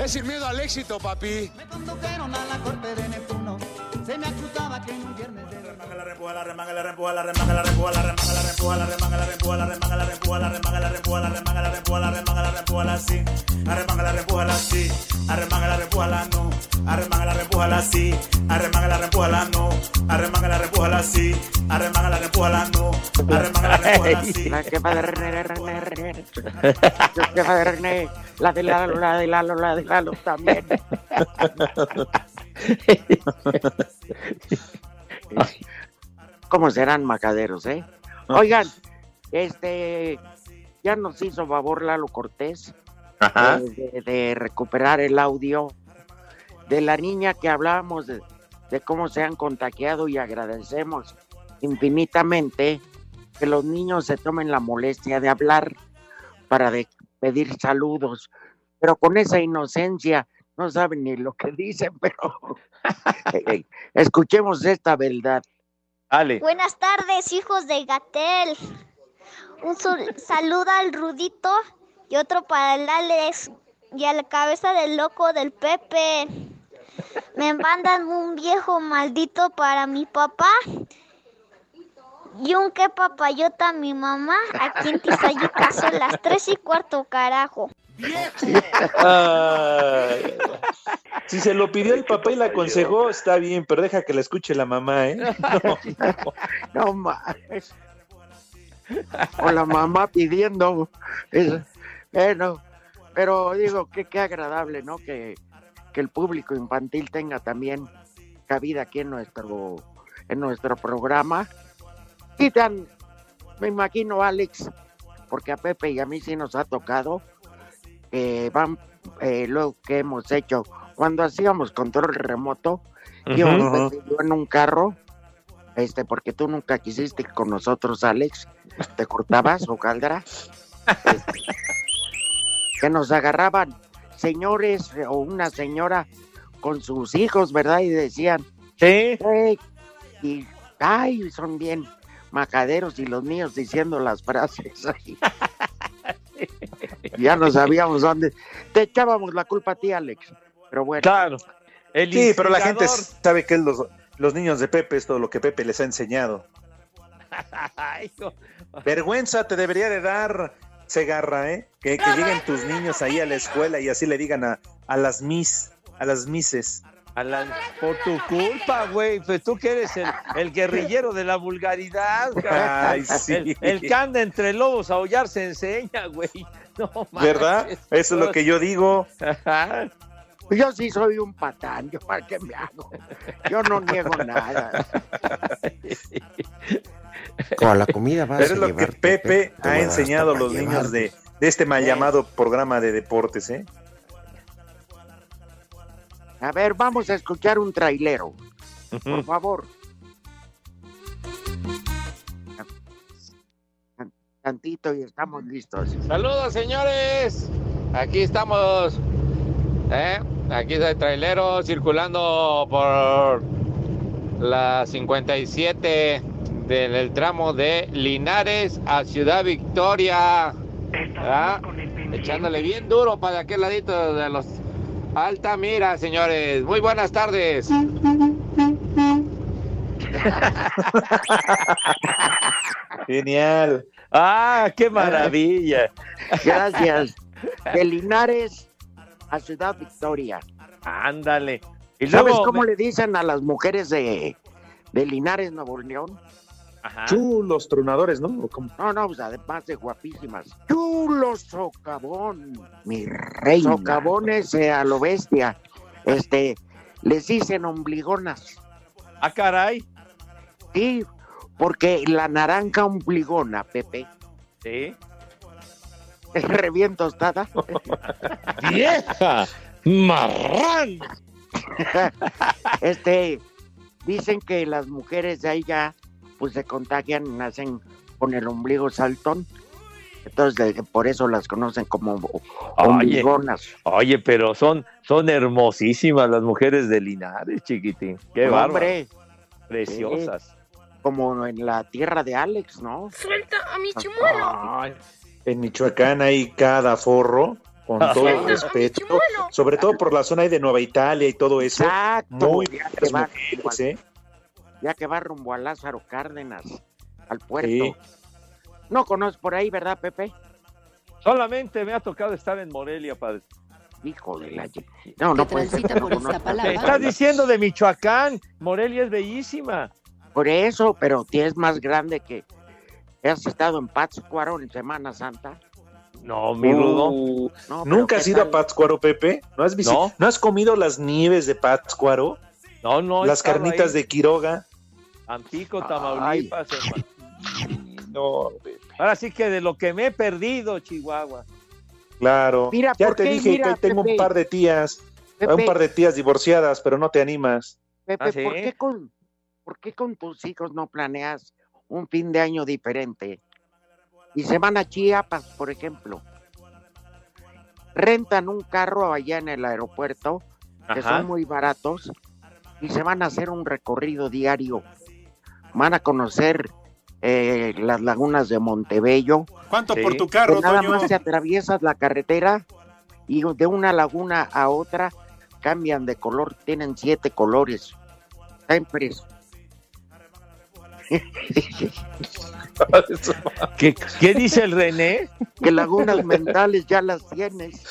Speaker 39: Es sin miedo al éxito, papi.
Speaker 14: Me condujeron a la corte de Neptuno. Se me acusaba que en un viernes de
Speaker 39: la rempuja, la remanga, la rempuja, la remanga, la rempuja, la remanga, la rempuja, la remanga, la rempuja, la remanga, la rempuja, la remanga, la rempuja, la remanga, la rempuja, la remanga, la rempuja, la sí. Arremanga, la rempuja, la sí. Arremanga, la rempuja, la no. Arremanga, la rempuja, la sí. Arremanga, la rempuja, la no. Arremanga, la rempuja, la sí. Arremanga, la rempuja, la no. Arremanga, la rempuja, la sí.
Speaker 9: La jefa de René, René, René. La jefa de René. La de Lalo, la de Lalo, la de Lalo también. ¿Cómo serán macaderos, eh? Oigan, este, ya nos hizo favor Lalo Cortés de, de, recuperar el audio de la niña que hablábamos de, de, cómo se han contagiado y agradecemos infinitamente que los niños se tomen la molestia de hablar para de, pedir saludos, pero con esa inocencia no saben ni lo que dicen, pero escuchemos esta verdad.
Speaker 12: Ale. Buenas tardes, hijos de Gatel. Un saludo al Rudito y otro para el Alex y a la cabeza del loco del Pepe. Me mandan un viejo maldito para mi papá y un que papayota a mi mamá aquí en Tizayuca son las tres y cuarto, carajo.
Speaker 8: Si se lo pidió el papá y la aconsejó, está bien, pero deja que la escuche la mamá, ¿eh?
Speaker 9: No, no, o la mamá pidiendo. Bueno, pero digo que qué agradable, ¿no? Que, que el público infantil tenga también cabida aquí en nuestro, en nuestro programa. Y tan, me imagino, Alex, porque a Pepe y a mí sí nos ha tocado, que van, eh, lo que hemos hecho, cuando hacíamos control remoto,
Speaker 8: Ujú.
Speaker 9: íbamos Pepe y yo en un carro, este, porque tú nunca quisiste ir con nosotros, Alex, te cortabas o caldra, Este, que nos agarraban señores o una señora con sus hijos, ¿verdad? Y decían,
Speaker 10: sí,
Speaker 9: y ay, son bien macaderos y los niños diciendo las frases. ya no sabíamos dónde. Te echábamos la culpa a ti, Alex. Pero bueno.
Speaker 10: Claro.
Speaker 8: Sí, pero la gente sabe que los, los niños de Pepe es todo lo que Pepe les ha enseñado. Vergüenza te debería de dar, Segarra, ¿eh? Que, que lleguen tus niños ahí a la escuela y así le digan a, a las mis, a las mises.
Speaker 10: A la- por tu culpa, güey. Pues tú que eres el, el guerrillero de la vulgaridad.
Speaker 8: Ay, sí.
Speaker 10: el, el que anda entre lobos a aullar se enseña, güey. No
Speaker 8: ¿Verdad?
Speaker 10: manches.
Speaker 8: Eso es lo que yo digo.
Speaker 9: Yo sí soy un patán, yo para qué me hago. Yo no niego nada.
Speaker 40: Con la comida vas
Speaker 8: Pero es lo que Pepe ha enseñado a los niños de, de este mal llamado programa de deportes, ¿eh?
Speaker 9: A ver, vamos a escuchar un trailero. Por favor. Tantito y estamos listos.
Speaker 41: Saludos, señores. Aquí estamos. ¿eh? Aquí está el trailero circulando por la 57 del el tramo de Linares a Ciudad Victoria. ¿verdad? Echándole bien duro para aquel ladito de los Altamira, señores. Muy buenas tardes.
Speaker 8: Genial.
Speaker 10: Ah, qué maravilla.
Speaker 9: Gracias. De Linares a Ciudad Victoria.
Speaker 10: Ándale. Y
Speaker 9: ¿Sabes
Speaker 10: luego
Speaker 9: cómo
Speaker 10: me-
Speaker 9: le dicen a las mujeres de, de Linares, Nuevo León?
Speaker 8: Chulos tronadores, ¿no?
Speaker 9: No, no, pues además de guapísimas. Chulo socavón, mi rey. Socavones eh, a lo bestia. Este, les dicen ombligonas.
Speaker 10: Ah, caray.
Speaker 9: Sí, porque la naranja ombligona, Pepe,
Speaker 10: Sí.
Speaker 9: es re bien tostada.
Speaker 10: ¡Vieja! ¡Marrán!
Speaker 9: este, dicen que las mujeres de ahí ya, pues se contagian, nacen con el ombligo saltón. Entonces, de- por eso las conocen como ombligonas.
Speaker 10: oye, pero son, son hermosísimas las mujeres de Linares, chiquitín. Qué bárbaro.
Speaker 9: Hombre,
Speaker 10: Preciosas.
Speaker 9: como en la tierra de Alex, ¿no?
Speaker 12: Suelta a mi chimuelo.
Speaker 8: Ay, en Michoacán hay cada forro, con todo el respeto, sobre todo por la zona ahí de Nueva Italia y todo eso.
Speaker 9: Exacto,
Speaker 8: Muy
Speaker 9: va
Speaker 8: mujeres, ¿eh?
Speaker 9: Ya que va rumbo a Lázaro Cárdenas, al puerto.
Speaker 8: Sí.
Speaker 9: No conoces por ahí, ¿verdad, Pepe?
Speaker 10: Solamente me ha tocado estar en Morelia, padre.
Speaker 9: Hijo de la... No, no puede ser no
Speaker 10: estás diciendo de Michoacán. Morelia es bellísima.
Speaker 9: Por eso, pero tienes más grande que... ¿Has estado en Pátzcuaro en Semana Santa?
Speaker 10: No, mi rudo.
Speaker 8: Uh,
Speaker 9: No,
Speaker 8: ¿Nunca
Speaker 9: ¿qué
Speaker 8: has ido a? Pátzcuaro, Pepe? ¿No has, visi-
Speaker 10: No.
Speaker 8: ¿No has comido las nieves de Pátzcuaro?
Speaker 10: No, no.
Speaker 8: las carnitas
Speaker 10: ahí.
Speaker 8: de Quiroga.
Speaker 10: Tampico, Tamaulipas, hermano.
Speaker 8: No,
Speaker 10: Ahora sí que de lo que me he perdido, Chihuahua.
Speaker 8: claro.
Speaker 9: Mira,
Speaker 8: ya
Speaker 9: ¿por
Speaker 8: te
Speaker 9: qué?
Speaker 8: dije
Speaker 9: Mira,
Speaker 8: que tengo
Speaker 9: Pepe.
Speaker 8: un par de tías,
Speaker 9: Pepe.
Speaker 8: un par de tías divorciadas, pero no te animas.
Speaker 9: Pepe,
Speaker 10: ¿Ah, sí?
Speaker 9: ¿por, qué con, ¿por qué con tus hijos no planeas un fin de año diferente? Y se van a Chiapas, por ejemplo. Rentan un carro allá en el aeropuerto, que
Speaker 10: Ajá.
Speaker 9: son muy baratos, y se van a hacer un recorrido diario. Van a conocer eh, las lagunas de Montebello.
Speaker 1: ¿Cuánto por tu carro,
Speaker 9: que nada
Speaker 1: Toño?
Speaker 9: más te atraviesas la carretera y de una laguna a otra cambian de color, tienen siete colores. Está impreso.
Speaker 10: ¿Qué, qué dice el René?
Speaker 9: que lagunas mentales ya las tienes.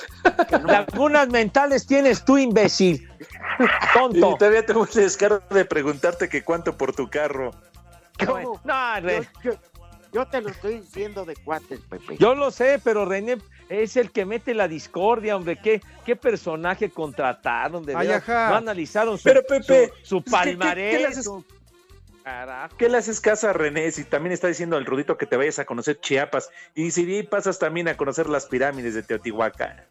Speaker 10: Lagunas mentales tienes tú, imbécil.
Speaker 8: Y
Speaker 10: Tonto.
Speaker 8: todavía tengo el descaro de preguntarte que cuánto por tu carro.
Speaker 9: ¿Cómo?
Speaker 10: No, Re-
Speaker 9: Yo, Yo te lo estoy diciendo de cuates, Pepe.
Speaker 10: Yo lo sé, pero René es el que mete la discordia, hombre. ¿Qué, qué personaje contrataron? De
Speaker 11: Ay.
Speaker 10: No analizaron su,
Speaker 8: Pero, Pepe,
Speaker 10: su, su
Speaker 8: pues, ¿qué- qué- qué
Speaker 10: palmarés. su- Carajo.
Speaker 8: ¿Qué le haces caso a René si también está diciendo al Rudito que te vayas a conocer Chiapas? Y si ahí pasas también a conocer las pirámides de Teotihuacán.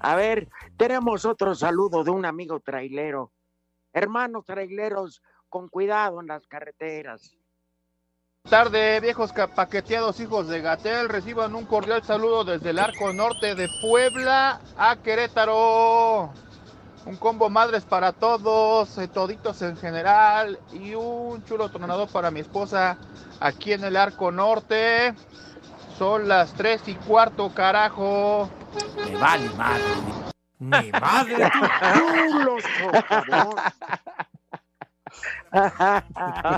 Speaker 9: A ver, tenemos otro saludo de un amigo trailero. Hermanos traileros, con cuidado en las carreteras.
Speaker 42: tarde, viejos paqueteados hijos de Gatel. Reciban un cordial saludo desde el arco norte de Puebla a Querétaro. Un combo madres para todos, eh, toditos en general. Y un chulo tronador para mi esposa aquí en el arco norte. Son las tres y cuarto, carajo.
Speaker 1: Me vale madre. Ni madre.
Speaker 9: Chulos, por favor.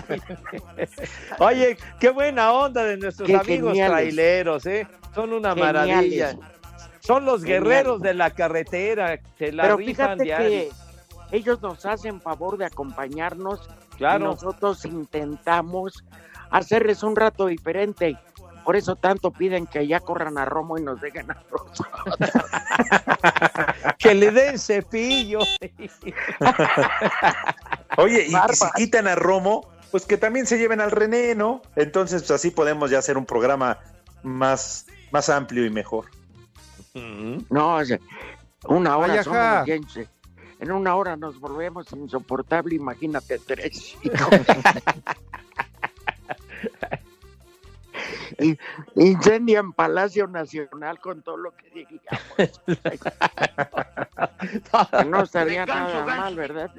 Speaker 10: Oye, qué buena onda de nuestros
Speaker 9: Qué
Speaker 10: amigos
Speaker 9: geniales.
Speaker 10: traileros, ¿eh? Son una
Speaker 9: Geniales.
Speaker 10: maravilla. Son los
Speaker 9: Geniales.
Speaker 10: guerreros de la carretera, se la
Speaker 9: Pero
Speaker 10: rifan
Speaker 9: fíjate
Speaker 10: diario.
Speaker 9: que ellos nos hacen favor de acompañarnos.
Speaker 10: Claro.
Speaker 9: Y nosotros intentamos hacerles un rato diferente. Por eso tanto piden que ya corran a Romo y nos dejen a nosotros.
Speaker 10: Que le den cepillo.
Speaker 8: Oye, y si quitan a Romo, pues que también se lleven al René, ¿no? Entonces, pues así podemos ya hacer un programa más, más amplio y mejor.
Speaker 9: No, o sea, una hora
Speaker 8: Ay,
Speaker 9: somos gente. En una hora nos volvemos insoportable, imagínate tres. Y- Incendian Palacio Nacional con todo lo que diríamos. Que no estaría
Speaker 10: Gancho,
Speaker 9: nada
Speaker 10: gancho.
Speaker 9: mal, ¿verdad?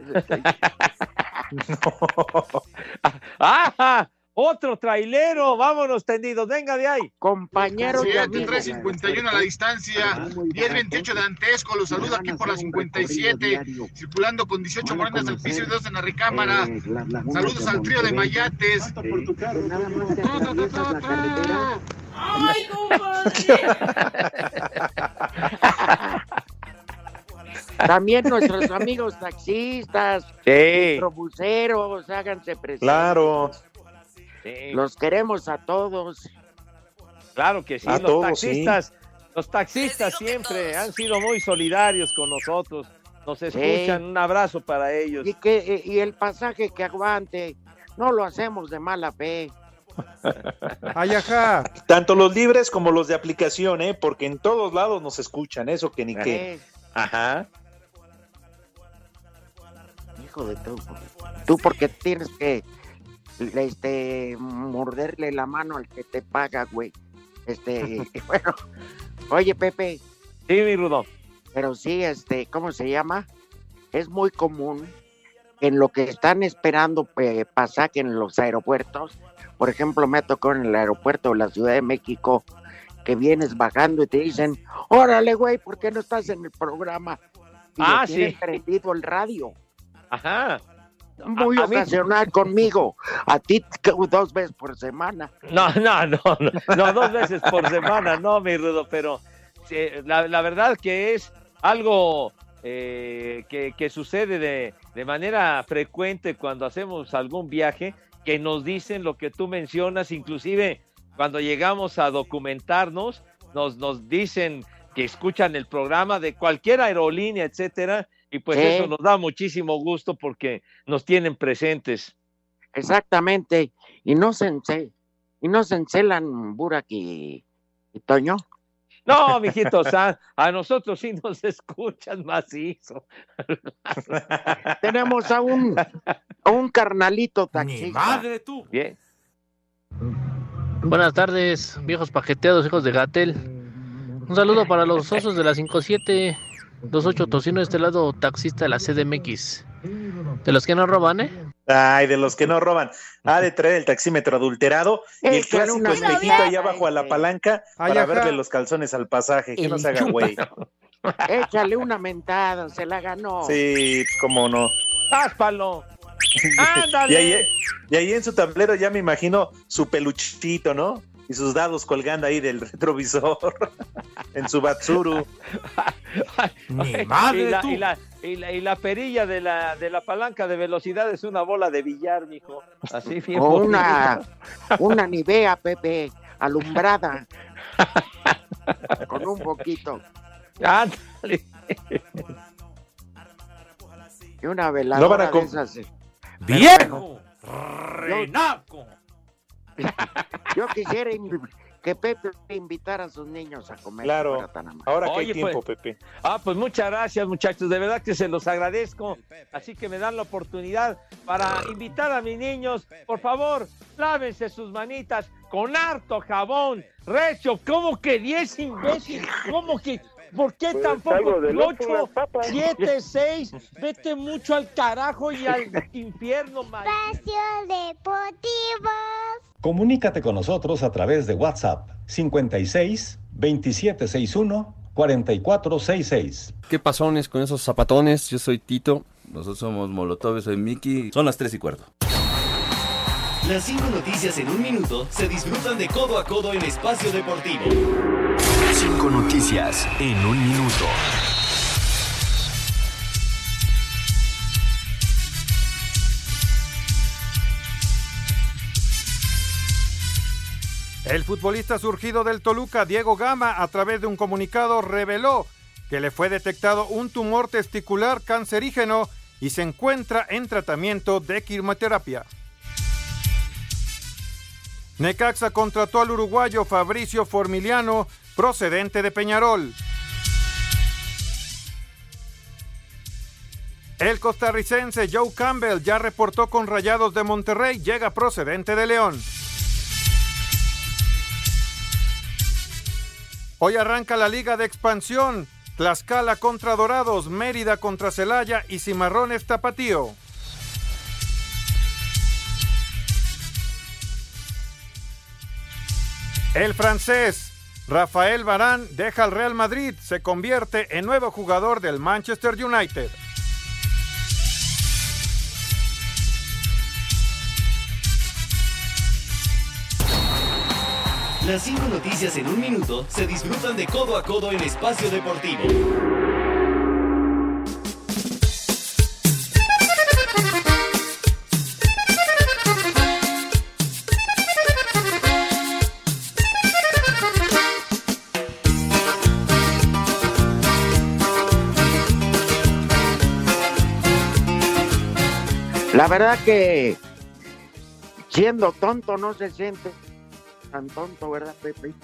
Speaker 10: ¡Ah! Otro trailero, vámonos tendidos, venga de ahí.
Speaker 9: Compañeros y
Speaker 43: 7,
Speaker 9: amigos.
Speaker 43: 351 a la distancia, 1028 de Antesco, los saludo aquí por la 57, circulando con 18 morenas del piso y dos en la recámara. Saludos al trío de Mayates.
Speaker 14: ¡Ay,
Speaker 9: También nuestros amigos taxistas,
Speaker 10: Sí.
Speaker 9: microbuseros, háganse presentes.
Speaker 8: Claro.
Speaker 9: Los queremos a todos.
Speaker 10: Claro que sí,
Speaker 8: A
Speaker 10: los
Speaker 8: todos,
Speaker 10: taxistas, los taxistas siempre han sido muy solidarios con nosotros. Nos escuchan, un abrazo para ellos.
Speaker 9: Y, que, y el pasaje que aguante, no lo hacemos de mala fe.
Speaker 11: Ay, ajá.
Speaker 8: Tanto los libres como los de aplicación, ¿eh? Porque en todos lados nos escuchan, eso que ni qué.
Speaker 9: Eh,
Speaker 8: Ajá.
Speaker 9: hijo de tú. Tú porque tienes que este, morderle la mano al que te paga, güey. Este, bueno. Oye, Pepe.
Speaker 10: Sí, mi Rudo.
Speaker 9: Pero sí, este, ¿cómo se llama? Es muy común en lo que están esperando eh, pasaje en los aeropuertos. Por ejemplo, me tocó en el aeropuerto de la Ciudad de México que vienes bajando y te dicen, órale, güey, ¿por qué no estás en el programa? Y
Speaker 10: Ah, sí.
Speaker 9: prendido el radio.
Speaker 10: Ajá.
Speaker 9: Muy
Speaker 10: A- a mí-
Speaker 9: ocasional conmigo. A ti dos veces por semana.
Speaker 10: No, no, no, no, no, dos veces por semana, no, mi Rudo, pero la, la verdad que es algo eh, que, que sucede de, de manera frecuente cuando hacemos algún viaje, que nos dicen lo que tú mencionas, inclusive cuando llegamos a documentarnos, nos, nos dicen que escuchan el programa de cualquier aerolínea, etcétera, y pues
Speaker 9: Sí.
Speaker 10: eso nos da muchísimo gusto porque nos tienen presentes.
Speaker 9: Exactamente. Y no se, ence- y no se encelan Burak y, y Toño.
Speaker 10: No, mijitos, a, a nosotros sí nos escuchan macizo.
Speaker 9: Tenemos a un, a un carnalito taxista.
Speaker 1: madre tú.
Speaker 10: Bien.
Speaker 44: Buenas tardes, viejos paqueteados, hijos de Gatel. Un saludo para los osos de la 5728 Tocino de este lado, taxista de la CDMX. De los que no roban, ¿eh?
Speaker 8: Ay, de los que no roban. Ha de traer el taxímetro adulterado y el clásico espejito allá abajo a la palanca
Speaker 9: Ay,
Speaker 8: para verle los calzones al pasaje. Que no se haga güey.
Speaker 9: Échale una mentada, se la ganó.
Speaker 8: Sí, cómo no.
Speaker 10: ¡Táspalo!
Speaker 8: Y ahí, y ahí en su tablero ya me imagino su peluchito, ¿no? Y sus dados colgando ahí del retrovisor en su Batsuru.
Speaker 10: Ni
Speaker 1: madre
Speaker 10: y la,
Speaker 1: tú.
Speaker 10: y la- y la- y la perilla de la, de la palanca de velocidad es una bola de billar, mijo. Así bien
Speaker 9: O una, una Nivea, Pepe, alumbrada. con un poquito.
Speaker 10: Ándale.
Speaker 9: Y una
Speaker 8: No van
Speaker 9: veladora
Speaker 8: a
Speaker 9: de
Speaker 8: com-
Speaker 9: esas. eh.
Speaker 1: ¡Viejo! ¡Renaco!
Speaker 9: Yo quisiera que Pepe invitara a sus niños a comer.
Speaker 8: Claro. Ahora que hay
Speaker 10: Oye,
Speaker 8: tiempo,
Speaker 10: pues.
Speaker 8: Pepe.
Speaker 10: Ah, pues muchas gracias, muchachos. De verdad que se los agradezco. Así que me dan la oportunidad para invitar a mis niños. Por favor, lávense sus manitas con harto jabón. Recio, ¿cómo que 10 imbécil? ¿Cómo que? ¿Por qué
Speaker 37: Pues,
Speaker 10: tampoco?
Speaker 37: algo de loco,
Speaker 10: 8,
Speaker 37: las papas.
Speaker 10: 7, 6. Vete mucho al carajo y al infierno, man.
Speaker 12: Espacio Deportivo.
Speaker 45: Comunícate con nosotros a través de WhatsApp 56 2761 4466.
Speaker 46: ¿Qué pasones con esos zapatones? Yo soy Tito. Nosotros somos Molotov, soy Miki. Son las 3 y cuarto.
Speaker 47: Las cinco noticias en un minuto se disfrutan de codo a codo en Espacio Deportivo.
Speaker 48: Cinco noticias en un minuto.
Speaker 11: El futbolista surgido del Toluca, Diego Gama, a través de un comunicado reveló que le fue detectado un tumor testicular cancerígeno y se encuentra en tratamiento de quimioterapia. Necaxa contrató al uruguayo Fabricio Formiliano, procedente de Peñarol. El costarricense Joe Campbell ya reportó con Rayados de Monterrey, llega procedente de León. Hoy arranca la Liga de Expansión. Tlaxcala contra Dorados, Mérida contra Celaya y Cimarrones Tapatío. El francés Rafael Barán deja al Real Madrid, se convierte en nuevo jugador del Manchester United.
Speaker 47: Las cinco noticias en un minuto se disfrutan de codo a codo en Espacio Deportivo.
Speaker 9: La verdad que siendo tonto no se siente tan tonto, ¿verdad, Pepe?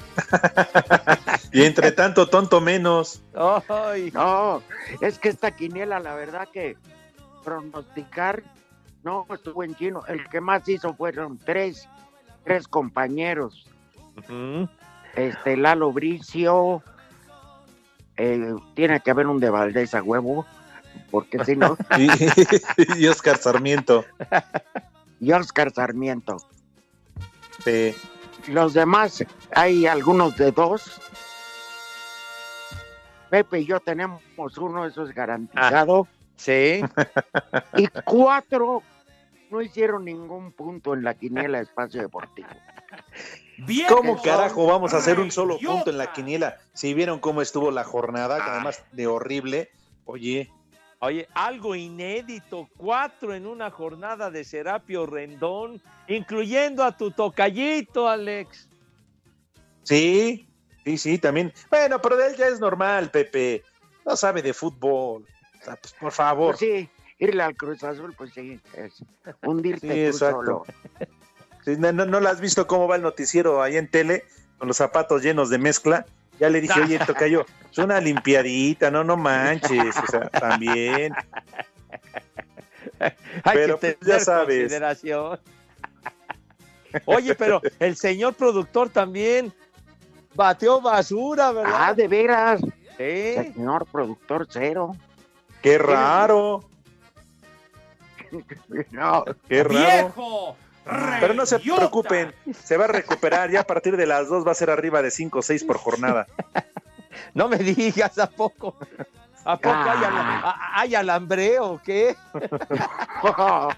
Speaker 8: Y entre tanto, tonto menos.
Speaker 9: No, es que esta quiniela, la verdad que pronosticar, no, estuvo en chino. El que más hizo fueron tres, tres compañeros. Este, Lalo Bricio, eh, tiene que haber un de Valdés a huevo, porque si no,
Speaker 8: Y, y Oscar Sarmiento.
Speaker 9: y Oscar Sarmiento.
Speaker 8: Sí.
Speaker 9: Los demás, hay algunos de dos. Pepe y yo tenemos uno, eso es garantizado.
Speaker 10: sí.
Speaker 9: Y cuatro no hicieron ningún punto en la quiniela de espacio deportivo.
Speaker 8: ¿Cómo carajo vamos a hacer un solo punto en la quiniela? Si vieron cómo estuvo la jornada, que además de horrible. Oye,
Speaker 10: Oye, algo inédito, cuatro en una jornada de Serapio Rendón, incluyendo a tu tocallito, Alex.
Speaker 8: sí, sí, sí, también. Bueno, pero de él ya es normal, Pepe. No sabe de fútbol. O sea, pues, por favor.
Speaker 9: Pues sí, irle al Cruz Azul, pues sí, es hundirte
Speaker 8: Sí,
Speaker 9: tú
Speaker 8: exacto.
Speaker 9: solo.
Speaker 8: Sí, no, no, no lo has visto cómo va el noticiero ahí en tele, con los zapatos llenos de mezcla. Ya le dije, oye, tocayo, es una limpiadita, no, no manches, o sea, también.
Speaker 10: Hay
Speaker 8: Pero,
Speaker 10: que
Speaker 8: pues, ya
Speaker 10: tener
Speaker 8: sabes.
Speaker 10: consideración. Oye, pero el señor productor también bateó basura, ¿verdad?
Speaker 9: Ah, de veras. Señor productor cero.
Speaker 8: Qué raro,
Speaker 9: No,
Speaker 8: qué raro.
Speaker 1: ¡Viejo!
Speaker 8: Pero no se preocupen, se va a recuperar. Ya a partir de las dos va a ser arriba de 5 o 6 por jornada.
Speaker 10: No me digas, ¿a poco? ¿A poco hay,
Speaker 9: Ah.
Speaker 10: ala- a- hay alambreo o qué?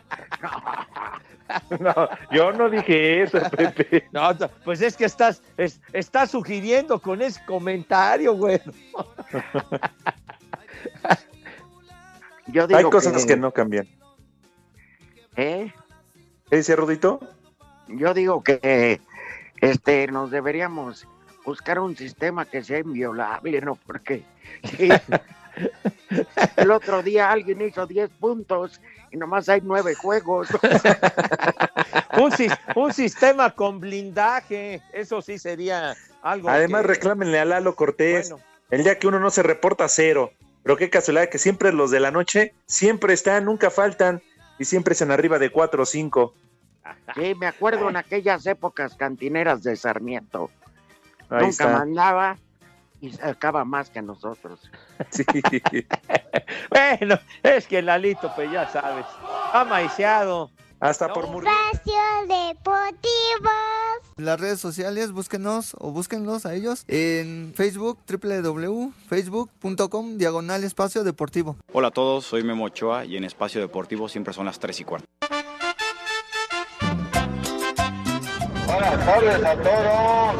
Speaker 8: No, yo no dije eso, Pepe.
Speaker 10: No, no, pues es que estás, es- estás sugiriendo con ese comentario, güey.
Speaker 9: Yo digo
Speaker 8: Hay cosas que no cambian.
Speaker 9: ¿Eh?
Speaker 8: ¿Qué dice Rudito?
Speaker 9: Yo digo que este nos deberíamos buscar un sistema que sea inviolable, ¿no? Porque sí, el otro día alguien hizo 10 puntos y nomás hay 9 juegos.
Speaker 10: un, un sistema con blindaje, eso sí sería algo.
Speaker 8: Además,
Speaker 10: que-
Speaker 8: reclámenle a Lalo Cortés. El día que uno no se reporta, cero. Pero qué casualidad que siempre los de la noche siempre están, nunca faltan y siempre están arriba de cuatro o cinco.
Speaker 9: Sí, me acuerdo en aquellas épocas cantineras de Sarmiento.
Speaker 8: Ahí
Speaker 9: Nunca
Speaker 8: está.
Speaker 9: mandaba y sacaba más que nosotros.
Speaker 8: Sí.
Speaker 10: Bueno, es que Lalito, pues ya sabes, ha maiciado.
Speaker 8: Hasta por morir.
Speaker 12: Espacio Deportivo.
Speaker 49: Las redes sociales, búsquenos o búsquenlos a ellos en Facebook, www.facebook.com, diagonal espacio deportivo.
Speaker 50: Hola a todos, soy Memo Ochoa y en Espacio Deportivo siempre son las 3 y cuarto.
Speaker 51: Buenas tardes a todos.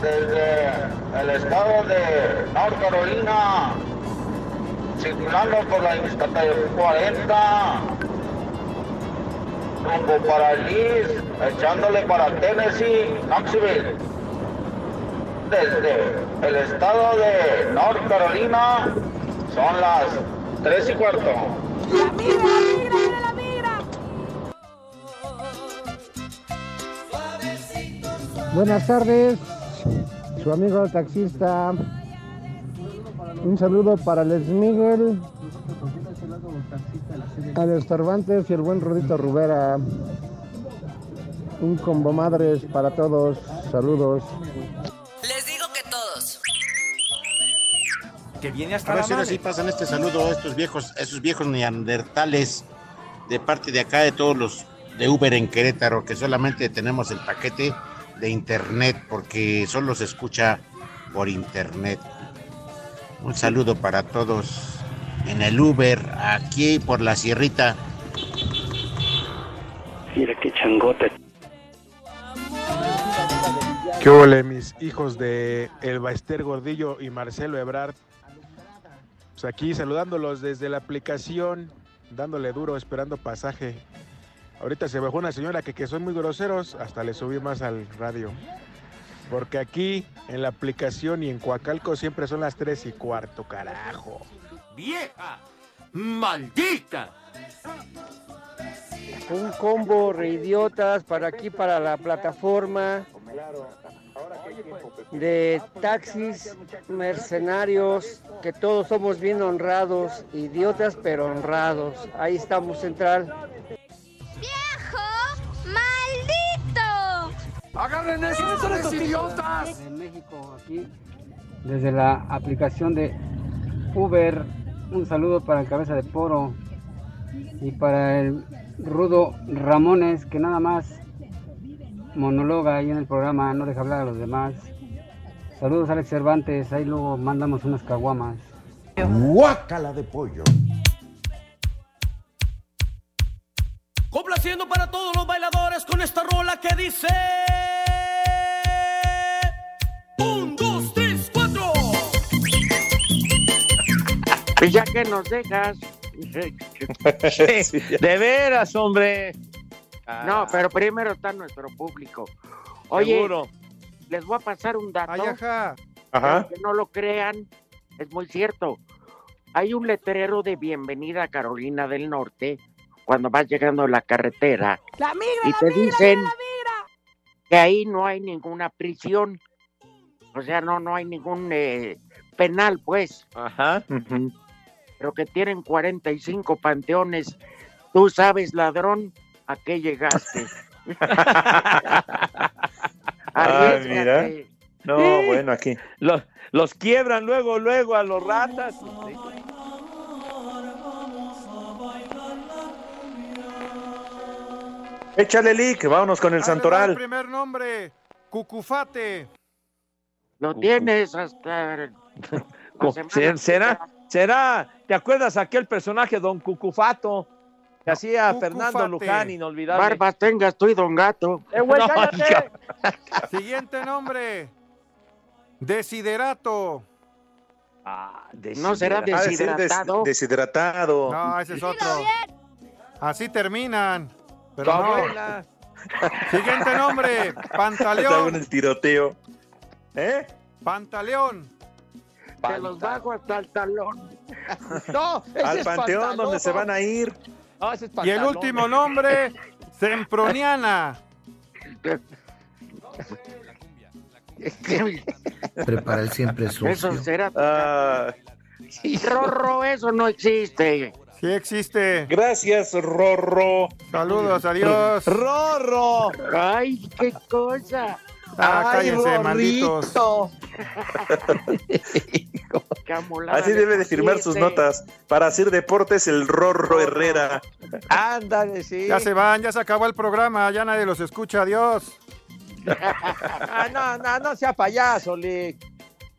Speaker 51: Desde el estado de North Carolina, circulando por la Interstate 40, rumbo para Liz, echándole para Tennessee, Knoxville. Desde el estado de North Carolina, son las 3 y cuarto.
Speaker 52: Buenas tardes, su amigo taxista. Un saludo para el Miguel, al Cervantes y el buen Rudito Rubera. Un combo madres para todos. Saludos.
Speaker 14: Les digo que todos.
Speaker 1: Que viene hasta
Speaker 53: A ver
Speaker 1: la
Speaker 53: si ahora
Speaker 1: madre.
Speaker 53: sí pasan este saludo a estos viejos, a esos viejos neandertales de parte de acá de todos los de Uber en Querétaro, que solamente tenemos el paquete de internet porque solo se escucha por internet. Un saludo para todos en el Uber, aquí por la sierrita.
Speaker 37: Mira qué changote.
Speaker 53: ¿Qué ole, mis hijos de El Baester Gordillo y Marcelo Ebrard? Pues aquí saludándolos desde la aplicación, dándole duro, esperando pasaje. Ahorita se bajó una señora que, que son muy groseros, hasta le subí más al radio. Porque aquí en la aplicación y en Coacalco siempre son las 3 y cuarto, carajo.
Speaker 1: ¡Vieja! ¡Maldita!
Speaker 54: Un combo reidiotas para aquí, para la plataforma de taxis mercenarios, que todos somos bien honrados, idiotas pero honrados. Ahí estamos, Central.
Speaker 14: ¡Maldito! ¡Agarren esos son estos idiotas!
Speaker 52: En México, aquí, desde la aplicación de Uber, un saludo para el cabeza de poro y para el rudo Ramones, que nada más monologa ahí en el programa, no deja hablar a los demás. Saludos Alex Cervantes, ahí luego mandamos unas caguamas.
Speaker 40: Guácala de pollo.
Speaker 14: Complaciendo para todos los bailadores con esta rola que dice.
Speaker 9: Ya que nos dejas.
Speaker 10: de veras, hombre.
Speaker 9: No, pero primero está nuestro público. Oye,
Speaker 10: Seguro.
Speaker 9: les voy a pasar un dato.
Speaker 11: ajá.
Speaker 8: Ajá.
Speaker 9: Que no lo crean, es muy cierto. Hay un letrero de bienvenida a Carolina del Norte cuando vas llegando a la carretera
Speaker 14: La migra,
Speaker 9: y
Speaker 14: la
Speaker 9: te
Speaker 14: migra,
Speaker 9: dicen
Speaker 14: la migra.
Speaker 9: que ahí no hay ninguna prisión. O sea, no, no hay ningún eh, penal, pues.
Speaker 10: Ajá.
Speaker 9: Pero que tienen 45 panteones. Tú sabes, ladrón, a qué llegaste.
Speaker 8: Ah, mira. No,
Speaker 10: Sí.
Speaker 8: bueno, aquí.
Speaker 10: Los, los quiebran luego, luego a los ratas.
Speaker 8: Échale lick, vámonos con el Santoral.
Speaker 11: El primer nombre, Cucufate.
Speaker 9: Lo tienes hasta.
Speaker 10: ¿Será, será, ¿te acuerdas aquel personaje, Don Cucufato? que hacía
Speaker 11: Cucufate.
Speaker 10: Fernando Luján, inolvidable.
Speaker 9: Barbas tengas tú y Don Gato.
Speaker 10: Eh, güey, No.
Speaker 11: Siguiente nombre. Desiderato.
Speaker 9: ¿No será
Speaker 8: Ha de ser des-
Speaker 9: deshidratado?
Speaker 8: deshidratado.
Speaker 11: No, ese es otro. Así terminan. Pero no. Siguiente nombre. Pantaleón.
Speaker 8: el tiroteo. ¿Eh?
Speaker 11: Pantaleón.
Speaker 9: Te los bajo hasta el talón.
Speaker 10: No, ese
Speaker 8: Al
Speaker 10: es
Speaker 8: panteón
Speaker 10: pantalón.
Speaker 8: donde se van a ir.
Speaker 10: No, ese es
Speaker 11: Y el último nombre. Semproniana.
Speaker 40: Prepara el siempre sucio.
Speaker 9: Eso será.
Speaker 8: Ah,
Speaker 9: Rorro, eso no existe.
Speaker 11: Sí existe.
Speaker 8: gracias, Rorro.
Speaker 11: Saludos, adiós.
Speaker 10: ¡Rorro!
Speaker 9: Ay, qué cosa.
Speaker 11: Ah,
Speaker 10: Ay,
Speaker 11: cállense, malditos.
Speaker 9: Camolada
Speaker 8: Así debe de firmar sus notas. Para hacer deportes, el Rorro Herrera.
Speaker 10: Ándale, sí.
Speaker 11: Ya se van, ya se acabó el programa, ya nadie los escucha, adiós.
Speaker 10: Ah, no, no, no sea payaso, Lick.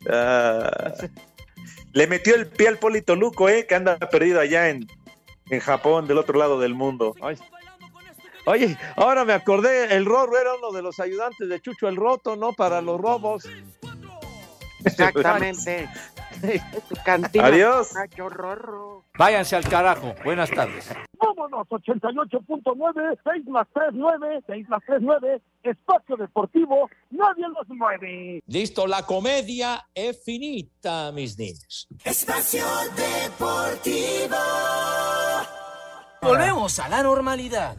Speaker 8: Ah, le metió el pie al Polito Luco, ¿eh? Que anda perdido allá en, en Japón, del otro lado del mundo.
Speaker 10: Ay. Oye, ahora me acordé, el Rorro era uno de los ayudantes de Chucho el Roto, ¿no? Para los robos.
Speaker 9: Exactamente. Cantina.
Speaker 8: Adiós.
Speaker 9: Nacho Rorro.
Speaker 1: Váyanse al carajo. Buenas tardes.
Speaker 55: Vámonos, 88.9, 6 más 3, 9, 6 más 3, 9, espacio deportivo, nadie los mueve.
Speaker 1: Listo, la comedia es finita, mis niños.
Speaker 14: Espacio Deportivo. Volvemos a la normalidad.